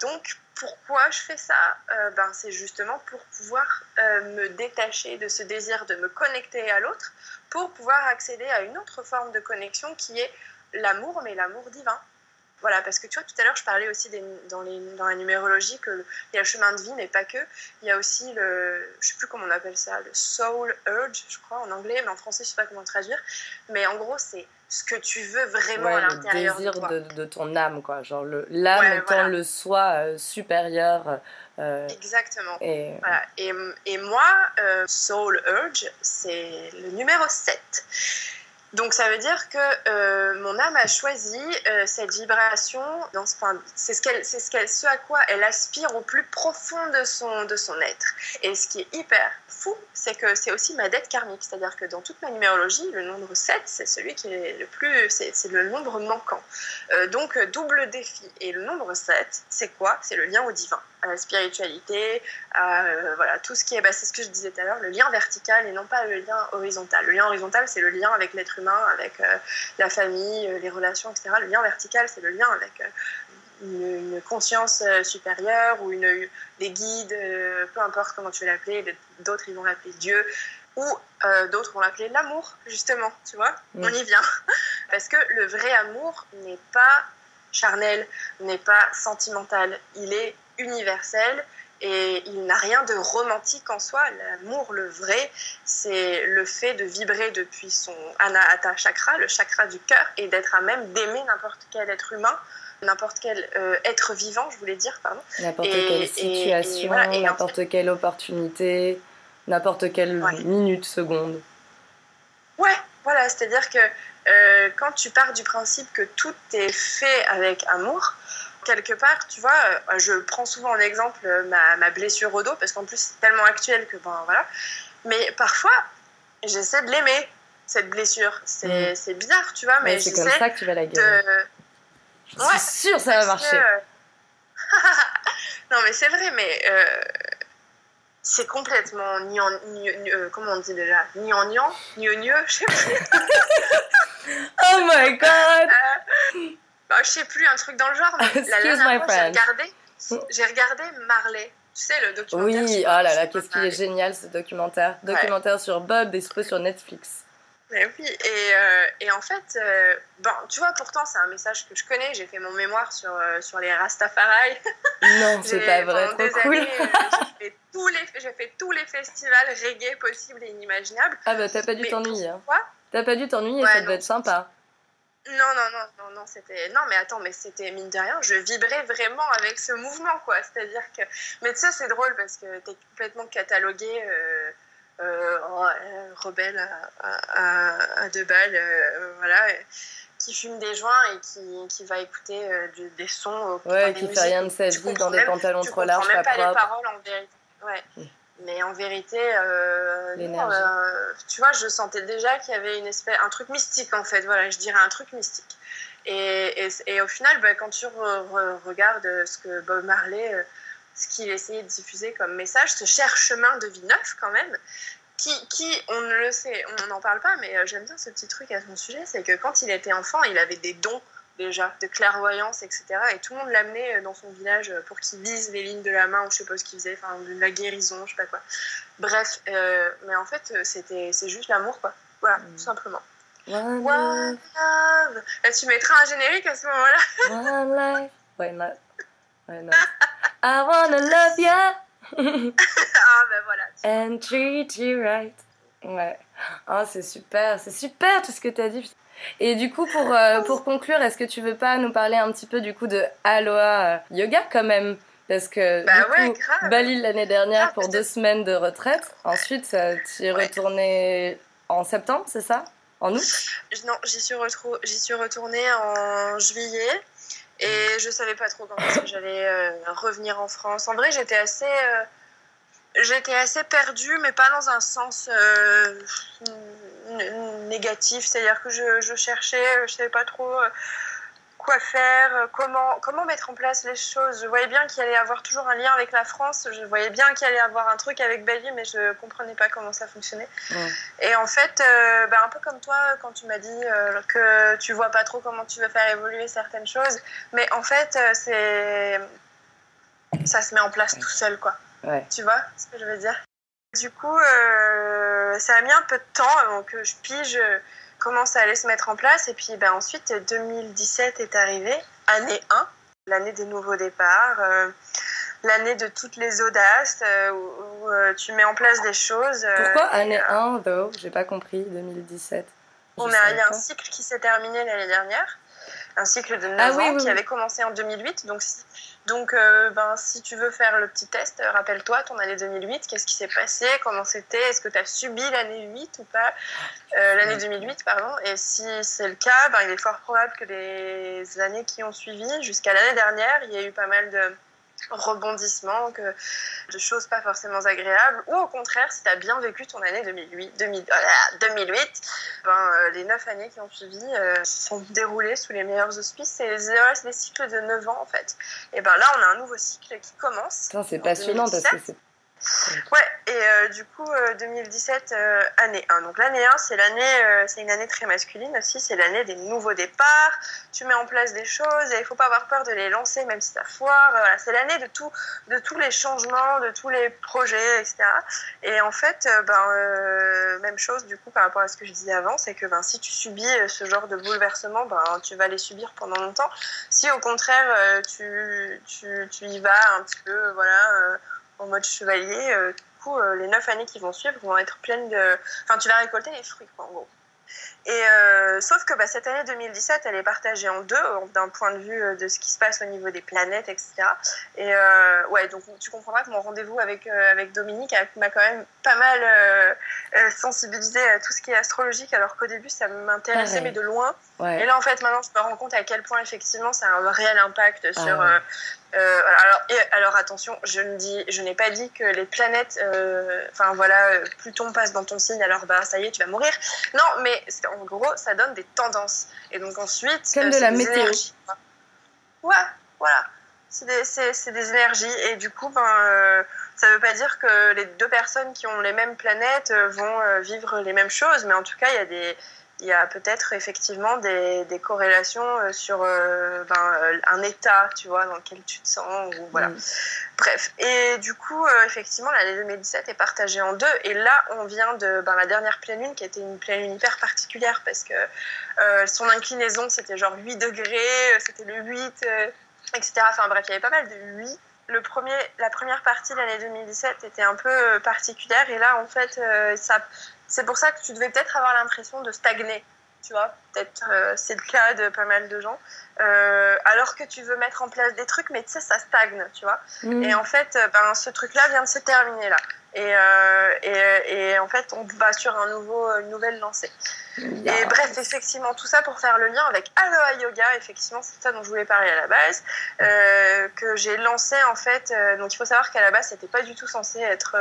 donc, pourquoi je fais ça? Ben, C'est justement pour pouvoir me détacher de ce désir de me connecter à l'autre, pour pouvoir accéder à une autre forme de connexion qui est l'amour, mais l'amour divin. Voilà, parce que tu vois, tout à l'heure, je parlais aussi dans, la numérologie qu'il y a le chemin de vie, mais pas que. Il y a aussi le, je sais plus comment on appelle ça, le soul urge, je crois, en anglais, mais en français, je sais pas comment traduire. Mais en gros, c'est ce que tu veux vraiment à l'intérieur de toi. Le désir de, ton âme, quoi. Genre l'âme étant le soi euh, supérieur. Euh, Exactement. Et... Voilà. et, moi, euh, Soul Urge, c'est le numéro 7. Donc ça veut dire que euh, mon âme a choisi euh, cette vibration, dans enfin, c'est ce, qu'elle, c'est ce, qu'elle, ce à quoi elle aspire au plus profond de son, de son être. Et ce qui est hyper fou, c'est que c'est aussi ma dette karmique, c'est-à-dire que dans toute ma numérologie, le nombre 7, c'est celui qui est le plus, c'est, c'est le nombre manquant. Euh, donc double défi. Et le nombre 7, c'est quoi? C'est le lien au divin, la spiritualité, à voilà, tout ce qui est, bah, c'est ce que je disais tout à l'heure, le lien vertical et non pas le lien horizontal. Le lien horizontal, c'est le lien avec l'être humain, avec euh, la famille, euh, les relations, etc. Le lien vertical, c'est le lien avec euh, une, conscience supérieure ou une, des guides, peu importe comment tu veux l'appeler, d'autres ils vont l'appeler Dieu, ou d'autres vont l'appeler l'amour, justement, tu vois, mm. on y vient. Parce que le vrai amour n'est pas charnel, n'est pas sentimental, il est universel et il n'a rien de romantique en soi. L'amour, le vrai, c'est le fait de vibrer depuis son anahata chakra, le chakra du cœur, et d'être à même d'aimer n'importe quel être humain, n'importe quel euh, être vivant, je voulais dire, pardon. N'importe quelle situation, n'importe quelle opportunité, n'importe quelle minute, seconde. Ouais, voilà, c'est-à-dire que euh, quand tu pars du principe que tout est fait avec amour, quelque part, tu vois, euh, je prends souvent en exemple euh, ma, blessure au dos, parce qu'en plus, c'est tellement actuel que, ben voilà. Mais parfois, j'essaie de l'aimer, cette blessure. C'est mm. bizarre, tu vois, mais C'est comme ça que tu vas la guérir. De... Je suis sûre ça va marcher. non, mais c'est vrai, mais c'est complètement ni en, ni, comment on dit déjà? Ni en niant ni au nieu je sais plus oh my god bah, je sais plus, un truc dans le genre, mais la dernière fois, j'ai regardé, j'ai regardé Marley. Tu sais, le documentaire. Oui, oh là là, qu'est-ce qu'il est génial ce documentaire. Documentaire sur Bob, dispo sur Netflix. Mais oui, et, euh, et en fait, euh, bon, tu vois, pourtant, c'est un message que je connais. J'ai fait mon mémoire sur, euh, sur les Rastafari. Non, c'est pas vrai, trop cool. j'ai, fait tous les, j'ai fait tous les festivals reggae possibles et inimaginables. Ah bah, t'as pas dû t'ennuyer. Hein. T'as pas dû t'ennuyer, ça devait être sympa. Non, non, non, non, non, c'était. Non, mais attends, mais c'était mine de rien, je vibrais vraiment avec ce mouvement, quoi. C'est-à-dire que. Mais tu sais, c'est drôle parce que t'es complètement catalogué. Euh, euh, oh, euh, rebelle à, deux balles, voilà, qui fume des joints et qui, qui va écouter des sons. ouais, qui fait rien de sa vie dans des pantalons trop larges, pas, pas les paroles en vérité. Ouais. Mm. Mais en vérité, euh, euh, tu vois, je sentais déjà qu'il y avait une espèce, un truc mystique en fait. Voilà, je dirais un truc mystique. Et, et, au final, bah, quand tu regardes ce que Bob Marley, euh, ce qu'il essayait de diffuser comme message, ce cher chemin de vie neuf quand même, qui, qui on ne le sait, on n'en parle pas, mais j'aime bien ce petit truc à son sujet, c'est que quand il était enfant, il avait des dons déjà, de clairvoyance, etc. Et tout le monde l'amenait euh, dans son village euh, pour qu'il lise les lignes de la main ou je sais pas ce qu'il faisait, enfin de la guérison, je sais pas quoi. Bref, euh, mais en fait, c'était, c'est juste l'amour, quoi. Voilà, mm. tout simplement. One, love. Là, tu mettras un générique à ce moment-là. One life. Why not? Why not? I wanna love ya. ah, ben voilà. And treat you right. Ouais. Oh, c'est super, c'est super tout ce que tu as dit. Et du coup, pour, euh, pour conclure, est-ce que tu veux pas nous parler un petit peu du coup de Aloha euh, Yoga quand même? Parce que bah du coup, Bali l'année dernière pour deux semaines de retraite. Ensuite, tu es retournée en septembre, c'est ça? En août? Non, j'y suis, suis retournée en juillet. Et je savais pas trop quand j'allais euh, revenir en France. En vrai, j'étais assez j'étais assez perdue, mais pas dans un sens euh, négatif. C'est-à-dire que je, je, cherchais, je savais pas trop euh, quoi faire, comment, comment mettre en place les choses. Je voyais bien qu'il allait y avoir toujours un lien avec la France. Je voyais bien qu'il allait y avoir un truc avec Bali, mais je comprenais pas comment ça fonctionnait. Et en fait, euh, bah, un peu comme toi, quand tu m'as dit que tu vois pas trop comment tu veux faire évoluer certaines choses, mais en fait, c'est ça se met en place tout seul, quoi. Tu vois ce que je veux dire? Du coup, euh, ça a mis un peu de temps avant que je pige euh, comment ça allait se mettre en place. Et puis ben, ensuite, 2017 est arrivé, année 1, l'année des nouveaux départs, euh, l'année de toutes les audaces, où, tu mets en place des choses. Pourquoi année 1, though J'ai pas compris, 2017. On a, il y a un cycle qui s'est terminé l'année dernière. un cycle de 9 ah ans qui avait commencé en 2008. Donc, donc euh, ben, si tu veux faire le petit test, rappelle-toi ton année 2008, qu'est-ce qui s'est passé, comment c'était, est-ce que tu as subi l'année 8 ou pas, euh, l'année 2008, pardon. Et si c'est le cas, ben, il est fort probable que les années qui ont suivi, jusqu'à l'année dernière, il y a eu pas mal de rebondissements, que, de choses pas forcément agréables, ou au contraire, si tu as bien vécu ton année 2008, 2008 ben, euh, les neuf années qui ont suivi euh, sont déroulées sous les meilleurs auspices. C'est des cycles de 9 ans en fait. Et ben là, on a un nouveau cycle qui commence. C'est passionnant parce que c'est Ouais, et euh, du coup, 2017, euh, euh, année 1. Donc l'année 1, c'est l'année, une année très masculine aussi, c'est l'année des nouveaux départs. Tu mets en place des choses et il faut pas avoir peur de les lancer, même si ça foire. C'est l'année de, de tous les changements, de tous les projets, etc. Et en fait, ben, même chose du coup par rapport à ce que je disais avant, c'est que ben, si tu subis ce genre de bouleversement, ben, tu vas les subir pendant longtemps. Si au contraire, tu, tu, tu y vas un petit peu, voilà en mode chevalier, euh, du coup, euh, les neuf années qui vont suivre vont être pleines de. Enfin, tu vas récolter les fruits, quoi, en gros. Et euh, sauf que bah, cette année 2017, elle est partagée en deux, d'un point de vue de ce qui se passe au niveau des planètes, etc. Et ouais, donc tu comprendras que mon rendez-vous avec, avec Dominique m'a quand même pas mal sensibilisé à tout ce qui est astrologique, alors qu'au début, ça m'intéressait, mais de loin. Et là, en fait, maintenant, je me rends compte à quel point, effectivement, ça a un réel impact ah sur, euh, alors, alors attention, je ne dis, je n'ai pas dit que les planètes, euh, enfin voilà, Pluton passe dans ton signe, alors bah ça y est, tu vas mourir. Non, mais en gros, ça donne des tendances. Et donc ensuite, comme de la météo. Ouais, voilà. C'est des, des, énergies et du coup, ben, euh, ça ne veut pas dire que les deux personnes qui ont les mêmes planètes vont vivre les mêmes choses, mais en tout cas, il y a des il y a peut-être effectivement des, des, corrélations euh, sur euh, ben, euh, un état, tu vois, dans lequel tu te sens. Ou, voilà. Mm. Bref. Et du coup, effectivement, l'année 2017 est partagée en deux. Et là, on vient de ben, la dernière pleine lune, qui était une pleine lune hyper particulière, parce que son inclinaison, c'était genre 8 degrés, c'était le 8, etc. Enfin bref, il y avait pas mal de 8 le premier, la première partie de l'année 2017 était un peu particulière et là en fait ça, c'est pour ça que tu devais peut-être avoir l'impression de stagner, tu vois. Peut-être euh, c'est le cas de pas mal de gens. Euh, alors que tu veux mettre en place des trucs, mais tu sais, ça stagne, tu vois. Mm. Et en fait, euh, ben, ce truc-là vient de se terminer là. Et, et, et, en fait, on va sur un nouveau, une nouvelle lancée. Et bref, effectivement, tout ça pour faire le lien avec Aloha Yoga, effectivement, c'est ça dont je voulais parler à la base, euh, que j'ai lancé en fait. Euh, donc il faut savoir qu'à la base, c'était pas du tout censé être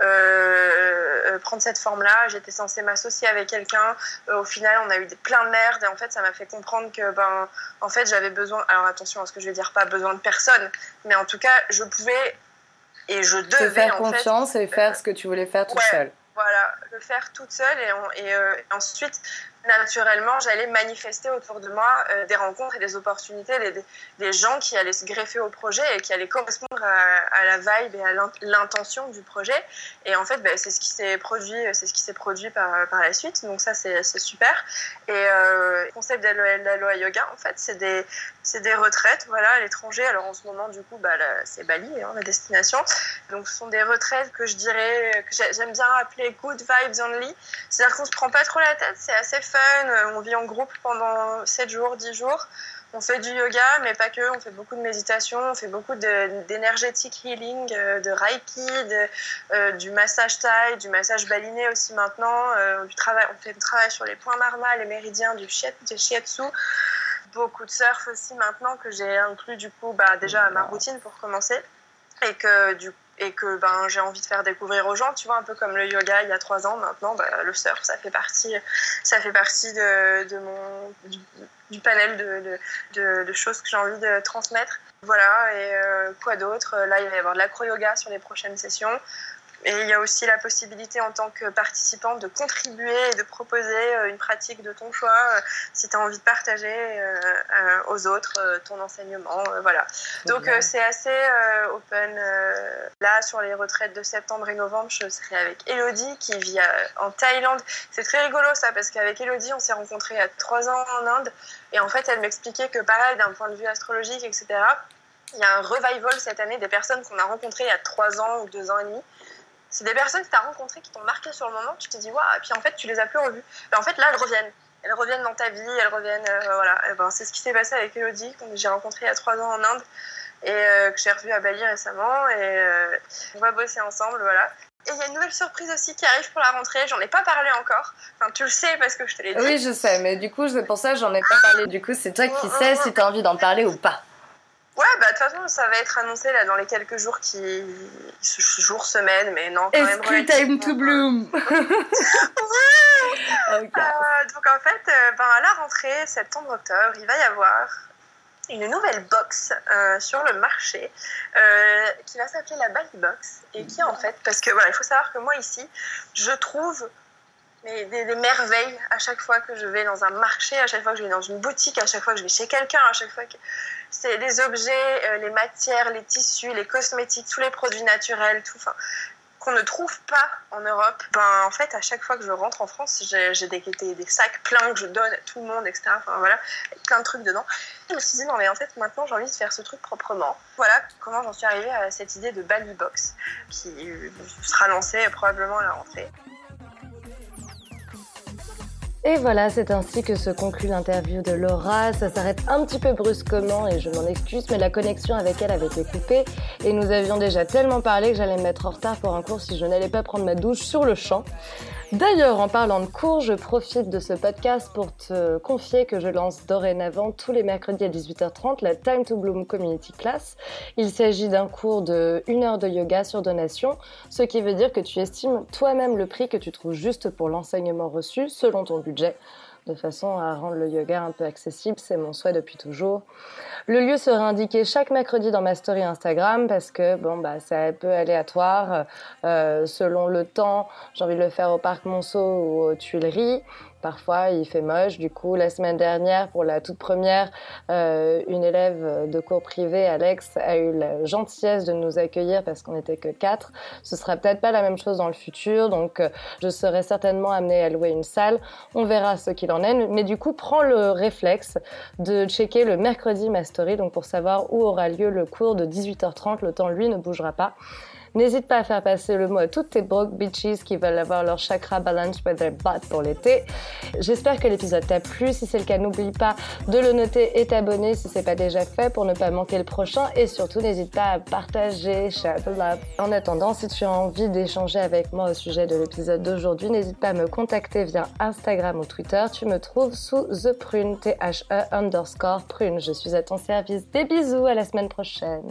euh, prendre cette forme-là. J'étais censée m'associer avec quelqu'un. au final, on a eu des, plein de merde et en fait, ça m'a fait comprendre que ben, en fait, j'avais besoin. Alors attention à ce que je vais dire, pas besoin de personne, mais en tout cas, je pouvais et je devais Te faire confiance et faire ce que tu voulais faire toute seule. Voilà, le faire toute seule et, et euh, ensuite naturellement, j'allais manifester autour de moi euh, des rencontres et des opportunités, des, des, gens qui allaient se greffer au projet et qui allaient correspondre à, la vibe et à l'intention du projet. Et en fait, bah, c'est ce qui s'est produit, c'est ce qui s'est produit par, par la suite. Donc ça, c'est super. Et euh, le concept d'Aloha Yoga, en fait, c'est des, des retraites, voilà, à l'étranger. Alors en ce moment, du coup, bah, c'est Bali, hein, la destination. Donc ce sont des retraites que je dirais, que j'aime bien appeler good vibes only. C'est-à-dire qu'on se prend pas trop la tête, c'est assez on vit en groupe pendant 7 jours, 10 jours. On fait du yoga, mais pas que. On fait beaucoup de méditation, on fait beaucoup d'énergétique healing, euh, de reiki, euh, du massage thaï, du massage baliné aussi maintenant. Euh, travail, on fait du travail sur les points marma, les méridiens du, shiatsu. Beaucoup de surf aussi maintenant que j'ai inclus du coup bah, déjà à ma routine pour commencer. Et que du et que ben, j'ai envie de faire découvrir aux gens, tu vois, un peu comme le yoga il y a trois ans, maintenant, ben, le surf, ça fait partie, ça fait partie de, de mon, du, panel de, de, de, choses que j'ai envie de transmettre. Voilà, et euh, quoi d'autre? Là, il va y avoir de l'acro-yoga sur les prochaines sessions. Et il y a aussi la possibilité en tant que participant de contribuer et de proposer euh, une pratique de ton choix euh, si tu as envie de partager euh, aux autres ton enseignement. Voilà. Donc c'est assez open. Là, sur les retraites de septembre et novembre, je serai avec Elodie qui vit en Thaïlande. C'est très rigolo ça parce qu'avec Elodie, on s'est rencontrés il y a trois ans en Inde et en fait, elle m'expliquait que pareil, d'un point de vue astrologique, etc., il y a un revival cette année des personnes qu'on a rencontrées il y a trois ans ou deux ans et demi c'est des personnes que tu as rencontrées qui t'ont marqué sur le moment, tu te dis, waouh, et puis en fait, tu les as plus revues. Et en fait, là, elles reviennent. elles reviennent dans ta vie, elles reviennent, voilà. ben, c'est ce qui s'est passé avec Elodie, que j'ai rencontrée il y a trois ans en Inde et que j'ai revue à Bali récemment et on va bosser ensemble, voilà. Et il y a une nouvelle surprise aussi qui arrive pour la rentrée. J'en ai pas parlé encore. Enfin, tu le sais parce que je te l'ai dit. Oui, je sais, mais du coup, c'est pour ça que j'en ai pas parlé. Du coup, c'est toi qui sais si tu as envie d'en parler ou pas. Ouais, bah de toute façon, ça va être annoncé là dans les quelques jours qui. jours, semaines, mais non, quand même. It's time to bloom! Euh, donc en fait, euh, ben, à la rentrée, septembre-octobre, il va y avoir une nouvelle box euh, sur le marché qui va s'appeler la Bali Box et qui en fait, parce que voilà, il faut savoir que moi ici, je trouve des, des, merveilles à chaque fois que je vais dans un marché, à chaque fois que je vais dans une boutique, à chaque fois que je vais chez quelqu'un, à chaque fois que c'est les objets, euh, les matières, les tissus, les cosmétiques, tous les produits naturels, tout, enfin, qu'on ne trouve pas en Europe. Ben, en fait, à chaque fois que je rentre en France, j'ai des, des, sacs pleins que je donne à tout le monde, etc. Enfin, voilà, plein de trucs dedans. Je me suis dit, non, mais en fait, maintenant, j'ai envie de faire ce truc proprement. Voilà comment j'en suis arrivée à cette idée de Bali Box, qui sera lancée probablement à la rentrée. Et voilà, c'est ainsi que se conclut l'interview de Laura. Ça s'arrête un petit peu brusquement et je m'en excuse, mais la connexion avec elle avait été coupée et nous avions déjà tellement parlé que j'allais me mettre en retard pour un cours si je n'allais pas prendre ma douche sur le champ. D'ailleurs, en parlant de cours, je profite de ce podcast pour te confier que je lance dorénavant tous les mercredis à 18h30 la Time to Bloom Community Class. Il s'agit d'un cours de 1 heure de yoga sur donation, ce qui veut dire que tu estimes toi-même le prix que tu trouves juste pour l'enseignement reçu selon ton budget de façon à rendre le yoga un peu accessible. C'est mon souhait depuis toujours. Le lieu sera indiqué chaque mercredi dans ma story Instagram parce que bon bah c'est un peu aléatoire selon le temps. J'ai envie de le faire au parc Monceau ou aux Tuileries. Parfois, il fait moche. Du coup, la semaine dernière, pour la toute première, euh, une élève de cours privé, Alex, a eu la gentillesse de nous accueillir parce qu'on n'était que quatre. Ce sera peut-être pas la même chose dans le futur, donc euh, je serai certainement amenée à louer une salle. On verra ce qu'il en est. Mais du coup, prends le réflexe de checker le mercredi ma story, donc pour savoir où aura lieu le cours de 18h30. Le temps, lui, ne bougera pas. N'hésite pas à faire passer le mot à toutes tes broke bitches qui veulent avoir leur chakra balance with their butt pour l'été. J'espère que l'épisode t'a plu. Si c'est le cas, n'oublie pas de le noter et t'abonner si c'est pas déjà fait pour ne pas manquer le prochain. Et surtout, n'hésite pas à partager. En attendant, si tu as envie d'échanger avec moi au sujet de l'épisode d'aujourd'hui, n'hésite pas à me contacter via Instagram ou Twitter. Tu me trouves sous The Prune, T-H-E underscore Prune. Je suis à ton service. Des bisous, à la semaine prochaine.